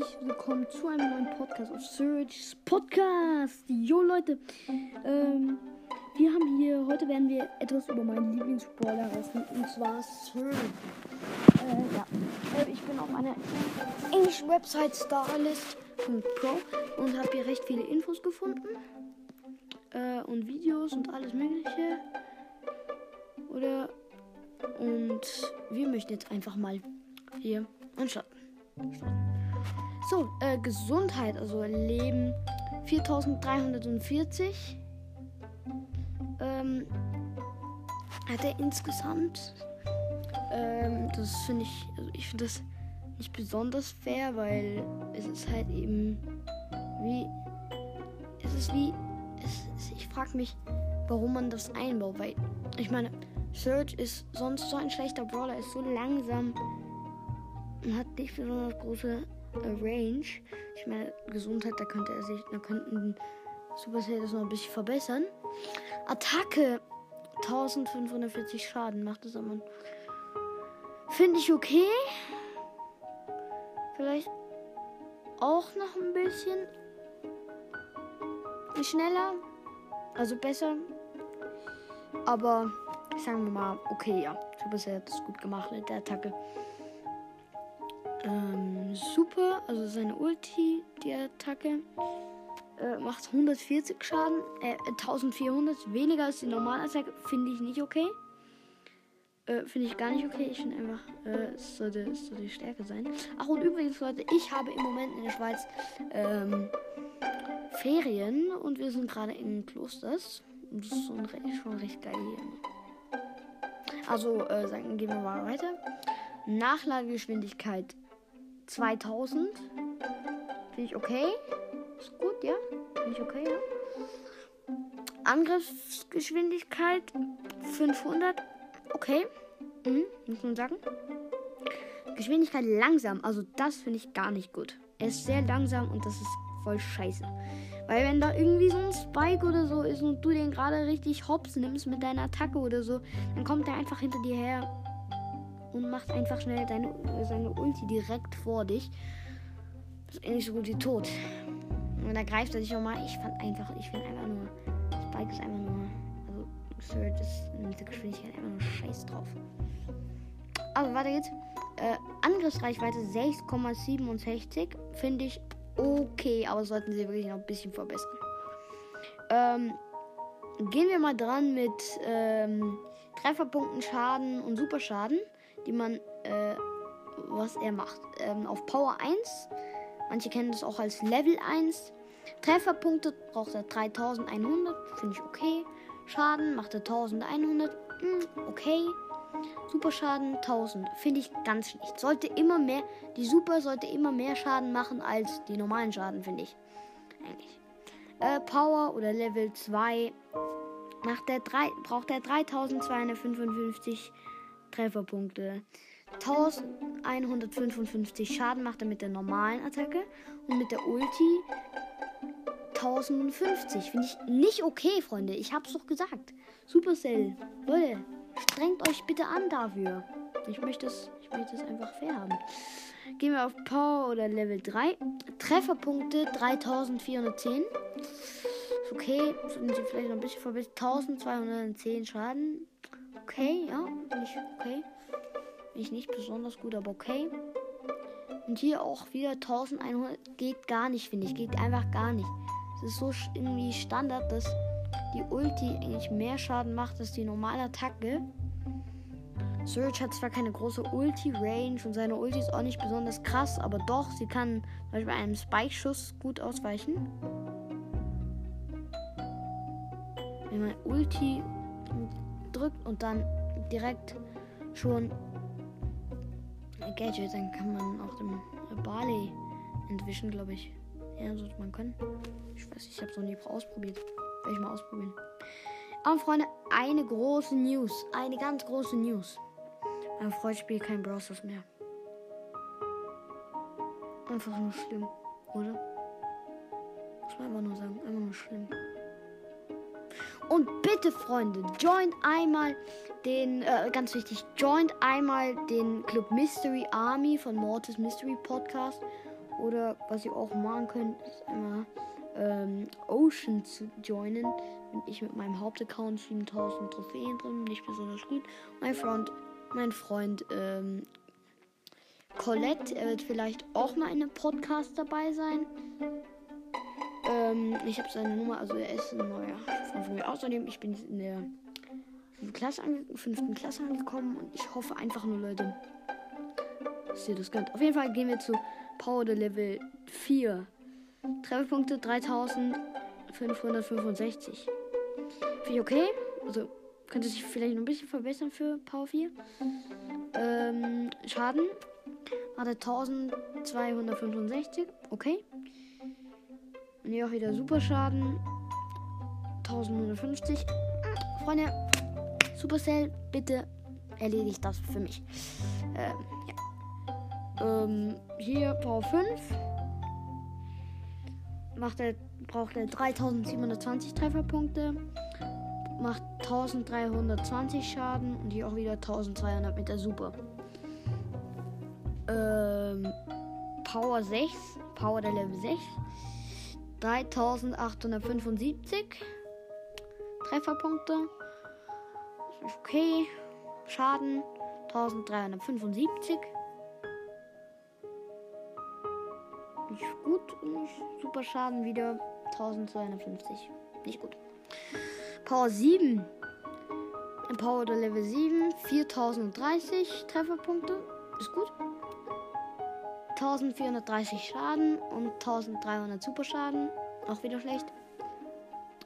herzlich willkommen zu einem neuen Podcast auf Surge's Podcast. Jo Leute, ähm, wir haben hier, heute werden wir etwas über meinen Lieblingsbrawler essen und zwar Surge. Äh, ja, äh, ich bin auf einer englischen Website starlist.pro und habe hier recht viele Infos gefunden äh, und Videos und alles mögliche. Oder und wir möchten jetzt einfach mal hier anschauen. So, äh, Gesundheit, also Leben 4340. Ähm, hat er insgesamt. Ähm, das finde ich, also ich finde das nicht besonders fair, weil es ist halt eben wie. Es ist wie. Es, es, ich frage mich, warum man das einbaut, weil ich meine, Surge ist sonst so ein schlechter Brawler, ist so langsam und hat nicht besonders große Range. Ich meine, Gesundheit, da könnte er sich, da könnten Supercell das noch ein bisschen verbessern. Attacke 1540 Schaden macht es aber. Finde ich okay. Vielleicht auch noch ein bisschen schneller. Also besser. Aber sagen wir mal, okay, ja. Supercell hat es gut gemacht mit der Attacke. Ähm, super, also seine Ulti, die Attacke, äh, macht 140 Schaden, äh, 1400, weniger als die normale Attacke, finde ich nicht okay. Äh, finde ich gar nicht okay. Ich finde einfach, äh, es sollte, es sollte Stärke sein. Ach, und übrigens, Leute, ich habe im Moment in der Schweiz ähm, Ferien und wir sind gerade in Klosters. Und das ist schon recht, schon recht geil hier. Also, äh, sagen, gehen wir mal weiter. Nachladegeschwindigkeit 2000. Finde ich okay. Ist gut, ja. Finde ich okay, ja. Angriffsgeschwindigkeit 500. Okay. Mhm, muss man sagen. Geschwindigkeit langsam. Also das finde ich gar nicht gut. Er ist sehr langsam und das ist voll scheiße. Weil wenn da irgendwie so ein Spike oder so ist und du den gerade richtig hops nimmst mit deiner Attacke oder so, dann kommt er einfach hinter dir her und macht einfach schnell deine, seine Ulti direkt vor dich. Das ist ähnlich so gut wie tot. Und da greift er dich nochmal. Ich fand einfach, ich finde einfach nur, Spike ist einfach nur, also Surge ist mit der Geschwindigkeit einfach nur scheiß drauf. Aber weiter geht's. Äh, Angriffsreichweite 6,67 finde ich okay, aber sollten sie wirklich noch ein bisschen verbessern. Ähm, gehen wir mal dran mit ähm, Trefferpunkten, Schaden und Superschaden die man, äh, was er macht. Ähm, auf Power 1, manche kennen das auch als Level 1. Trefferpunkte braucht er 3100, finde ich okay. Schaden macht er 1100, mh, hm, okay. Superschaden 1000, finde ich ganz schlecht. Sollte immer mehr, die Super sollte immer mehr Schaden machen als die normalen Schaden, finde ich. Eigentlich. Äh, Power oder Level 2 macht der 3, braucht er 3255 Trefferpunkte. 1155 Schaden macht er mit der normalen Attacke und mit der Ulti 1050. Finde ich nicht okay, Freunde. Ich hab's doch gesagt. Supercell. Leute, strengt euch bitte an dafür. Ich möchte es, ich möchte es einfach fair haben. Gehen wir auf Power oder Level 3. Trefferpunkte 3410. Ist okay. Sind sie vielleicht noch ein bisschen verbessert. 1210 Schaden. Okay, ja, nicht okay. Nicht, nicht besonders gut, aber okay. Und hier auch wieder 1100 geht gar nicht, finde ich. Geht einfach gar nicht. Es ist so irgendwie Standard, dass die Ulti eigentlich mehr Schaden macht als die normale Attacke. Surge hat zwar keine große Ulti-Range und seine Ulti ist auch nicht besonders krass, aber doch, sie kann zum Beispiel einem Spike-Schuss gut ausweichen. Wenn man Ulti drückt und dann direkt schon Gadget, dann kann man auch den Barley entwischen, glaube ich. Ja, sollte man können. Ich weiß, ich habe es noch nie ausprobiert. Werde ich mal ausprobieren. Aber Freunde, eine große News. Eine ganz große News. Mein Freund spielt kein Browsers mehr. Einfach nur schlimm, oder? Muss man einfach nur sagen. Einfach nur schlimm. Und bitte, Freunde, joint einmal den, äh, ganz wichtig, joint einmal den Club Mystery Army von Mortis Mystery Podcast Oder was ihr auch machen könnt, ist einmal ähm, Ocean zu joinen. Bin ich mit meinem Hauptaccount 7000 Trophäen drin, nicht besonders gut. Mein Freund, mein Freund ähm, Colette, er wird vielleicht auch mal in einem Podcast dabei sein. Ähm, ich habe seine Nummer, also er ist ein neuer von mir. Außerdem, ich bin in der Klasse, fünften Klasse angekommen und ich hoffe einfach nur, Leute, dass ihr das könnt. Auf jeden Fall gehen wir zu Power Level 4. Trefferpunkte 3565. Finde ich okay. Also könnte sich vielleicht noch ein bisschen verbessern für Power 4. Ähm, Schaden hatte 1265. Okay. Und hier auch wieder Superschaden. 1150. Freunde, Supercell, bitte erledigt das für mich. Ähm, ja. Ähm, hier Power 5. Macht er, braucht er 3720 Trefferpunkte. Macht 1320 Schaden und hier auch wieder 1200 mit der Super. Ähm, Power 6. Power der Level 6. 3875 Trefferpunkte. Okay. Schaden 1375. Nicht gut. Nicht super Schaden wieder 1250. Nicht gut. Power 7. Power der Level 7. 4030 Trefferpunkte. Ist gut. 1430 Schaden und 1300 Superschaden. Auch wieder schlecht.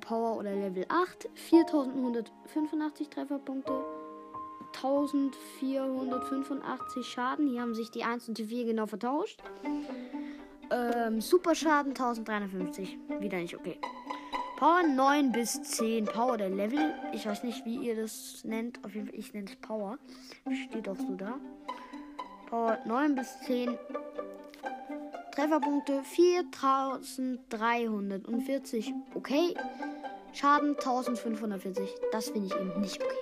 Power oder Level 8. 4185 Trefferpunkte. 1485 Schaden. Hier haben sich die 1 und die 4 genau vertauscht. Ähm, Superschaden 1350. Wieder nicht okay. Power 9 bis 10. Power der Level. Ich weiß nicht, wie ihr das nennt. Auf jeden Fall, ich nenne es Power. Steht auch so da. Power 9 bis 10. Trefferpunkte 4340. Okay. Schaden 1540. Das finde ich eben nicht okay.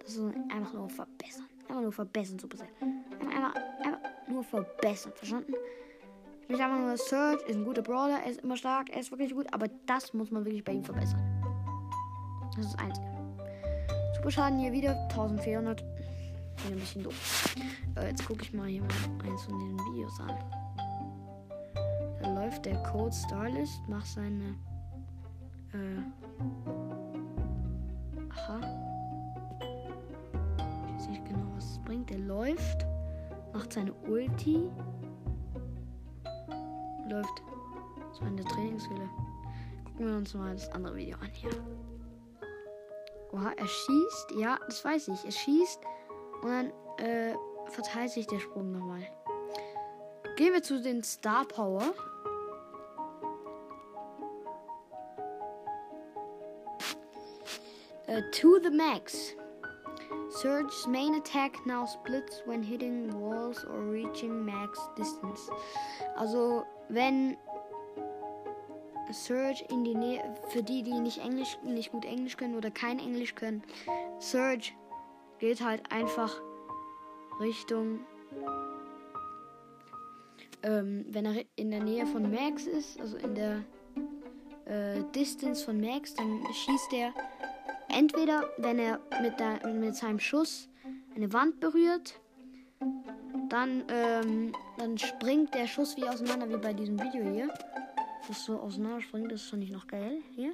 Das ist einfach nur verbessern. Einfach nur verbessern, super sein. Einfach, einfach nur verbessern. Verstanden? Ich möchte nur Search ist ein guter Brawler. Er ist immer stark. Er ist wirklich gut. Aber das muss man wirklich bei ihm verbessern. Das ist das Einzige. Super Schaden hier wieder 1400. Wieder ein bisschen doof. Äh, jetzt gucke ich mal hier mal eins von den Videos an. Da läuft der Code Starlist, macht seine. Äh. Aha. Ich weiß nicht genau, was es bringt. Der läuft, macht seine Ulti. Läuft so in der Trainingshöhle. Gucken wir uns mal das andere Video an hier. Oha, er schießt. Ja, das weiß ich. Er schießt und dann äh, verteilt sich der Sprung nochmal. Gehen wir zu den Star Power. Uh, to the max. Surge's main attack now splits when hitting walls or reaching max distance. Also, wenn Surge in die Nähe, für die, die nicht Englisch, nicht gut Englisch können oder kein Englisch können, Surge geht halt einfach Richtung, ähm, wenn er in der Nähe von Max ist, also in der äh, Distance von Max, dann schießt er entweder, wenn er mit, der, mit seinem Schuss eine Wand berührt, dann, ähm, dann springt der Schuss wie auseinander, wie bei diesem Video hier. Das so auseinander springt, das fand ich noch geil. Hier.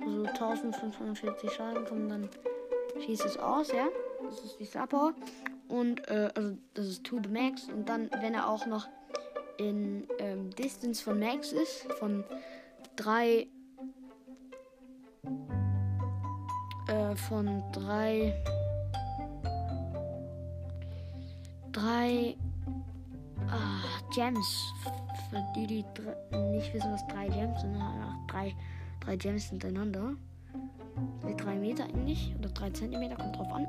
Also 1540 Schaden kommen dann, schießt es aus, ja. Das ist die Star. Und, äh, also das ist to the max. Und dann, wenn er auch noch in ähm, Distance von Max ist, von drei äh, von drei drei ah, Gems. Für die, die nicht wissen, was drei Gems sind, drei, drei Gems hintereinander. Wie drei Meter eigentlich. Oder drei Zentimeter, kommt drauf an.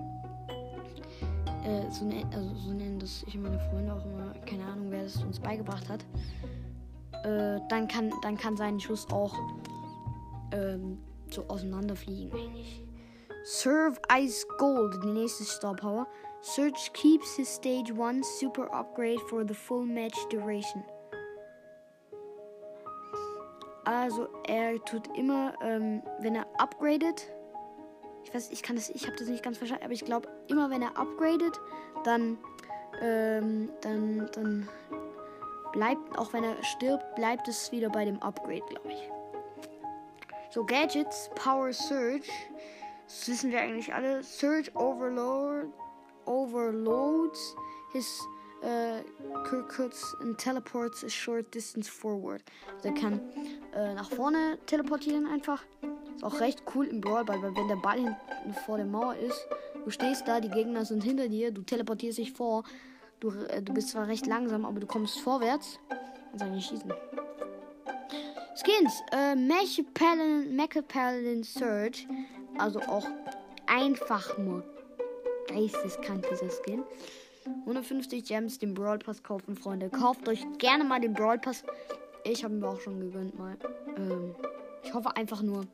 Äh, so, ne, also, so nennen das ich und meine Freunde auch immer. Keine Ahnung, wer das uns beigebracht hat. Äh, dann, kann, dann kann sein Schuss auch ähm, so auseinanderfliegen eigentlich. Serve Ice Gold, die nächste Star Power. Search keeps his stage 1 super upgrade for the full match duration. Also er tut immer, ähm, wenn er upgradet, ich weiß, ich kann das, ich habe das nicht ganz verstanden, aber ich glaube, immer wenn er upgradet, dann, ähm, dann, dann bleibt, auch wenn er stirbt, bleibt es wieder bei dem Upgrade, glaube ich. So, Gadgets, Power Surge. Das wissen wir eigentlich alle. Surge Overload, overloads his uh, Kirkuts and teleports a short distance forward. Also er kann äh, nach vorne teleportieren einfach. Ist auch recht cool im Brawl Ball, weil wenn der Ball hinten vor der Mauer ist, du stehst da, die Gegner sind hinter dir, du teleportierst dich vor. Du, äh, du bist zwar recht langsam, aber du kommst vorwärts. Kannst eigentlich schießen. Skins, äh, Mecha Paladin Surge. Also auch einfach nur geisteskrank dieser Skin. 150 Gems, den Brawl Pass kaufen, Freunde. Kauft euch gerne mal den Brawl Pass. Ich habe ihn mir auch schon gegönnt mal. Ähm, ich hoffe einfach nur,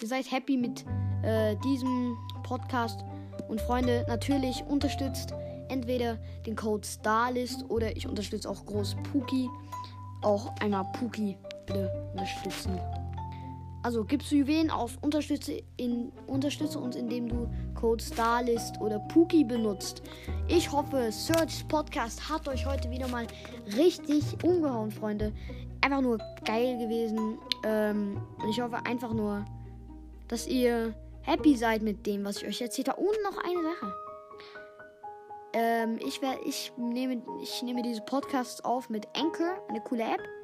ihr seid happy mit äh, diesem Podcast. Und Freunde, natürlich unterstützt entweder den Code STARLIST oder ich unterstütze auch groß Puki. Auch einmal Puki bitte unterstützen. Also gibst du Juwelen aus, unterstütze, in, unterstütze uns, indem du Code STARLIST oder Puki benutzt. Ich hoffe, Search Podcast hat euch heute wieder mal richtig umgehauen, Freunde. Einfach nur geil gewesen. Ähm, und ich hoffe einfach nur, dass ihr happy seid mit dem, was ich euch erzählt habe. Und noch eine Sache. Ähm, ich, wär, ich, nehme, ich nehme diese Podcasts auf mit Anchor, eine coole App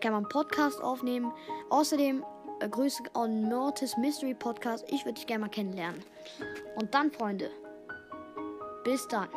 kann man einen Podcast aufnehmen. Außerdem äh, Grüße an Mortis Mystery Podcast. Ich würde dich gerne mal kennenlernen. Und dann, Freunde, bis dann.